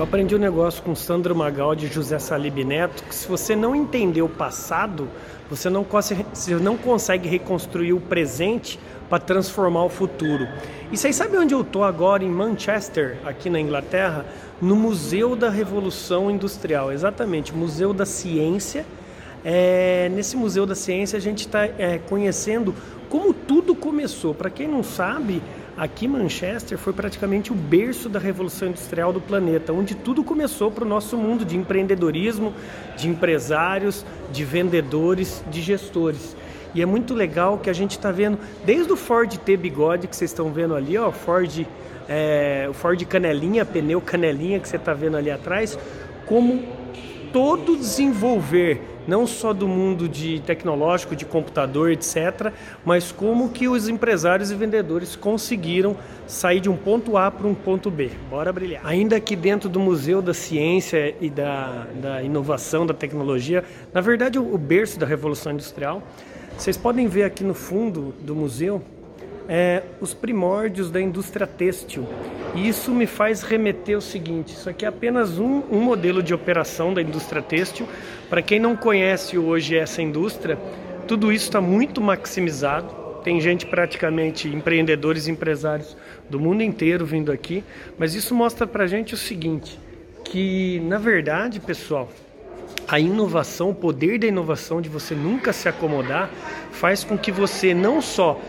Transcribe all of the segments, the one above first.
Eu aprendi um negócio com Sandro Magaldi e José Salib Neto, que se você não entender o passado, você não, consegue, você não consegue reconstruir o presente para transformar o futuro. E vocês sabem onde eu estou agora, em Manchester, aqui na Inglaterra? No Museu da Revolução Industrial, exatamente, Museu da Ciência. É, nesse Museu da Ciência a gente está é, conhecendo como tudo começou. Para quem não sabe, aqui Manchester foi praticamente o berço da revolução industrial do planeta, onde tudo começou para o nosso mundo de empreendedorismo, de empresários, de vendedores, de gestores. E é muito legal que a gente está vendo, desde o Ford T bigode que vocês estão vendo ali, ó, Ford, é, o Ford canelinha, pneu canelinha que você está vendo ali atrás, como todo desenvolver não só do mundo de tecnológico, de computador, etc., mas como que os empresários e vendedores conseguiram sair de um ponto A para um ponto B. Bora brilhar. Ainda aqui dentro do Museu da Ciência e da, da Inovação, da Tecnologia, na verdade o berço da Revolução Industrial, vocês podem ver aqui no fundo do museu é, os primórdios da indústria têxtil. E isso me faz remeter o seguinte: isso aqui é apenas um, um modelo de operação da indústria têxtil. Para quem não conhece hoje essa indústria, tudo isso está muito maximizado. Tem gente praticamente, empreendedores empresários do mundo inteiro vindo aqui. Mas isso mostra para gente o seguinte: que na verdade, pessoal, a inovação, o poder da inovação, de você nunca se acomodar, faz com que você não só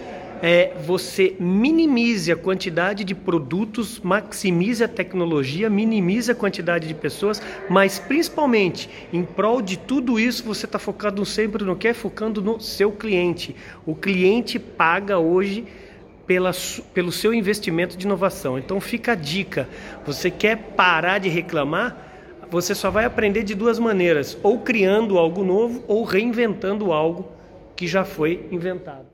é, você minimize a quantidade de produtos, maximize a tecnologia, minimize a quantidade de pessoas, mas principalmente em prol de tudo isso você está focado sempre no que? É focando no seu cliente. O cliente paga hoje pela, pelo seu investimento de inovação. Então fica a dica: você quer parar de reclamar? Você só vai aprender de duas maneiras: ou criando algo novo ou reinventando algo que já foi inventado.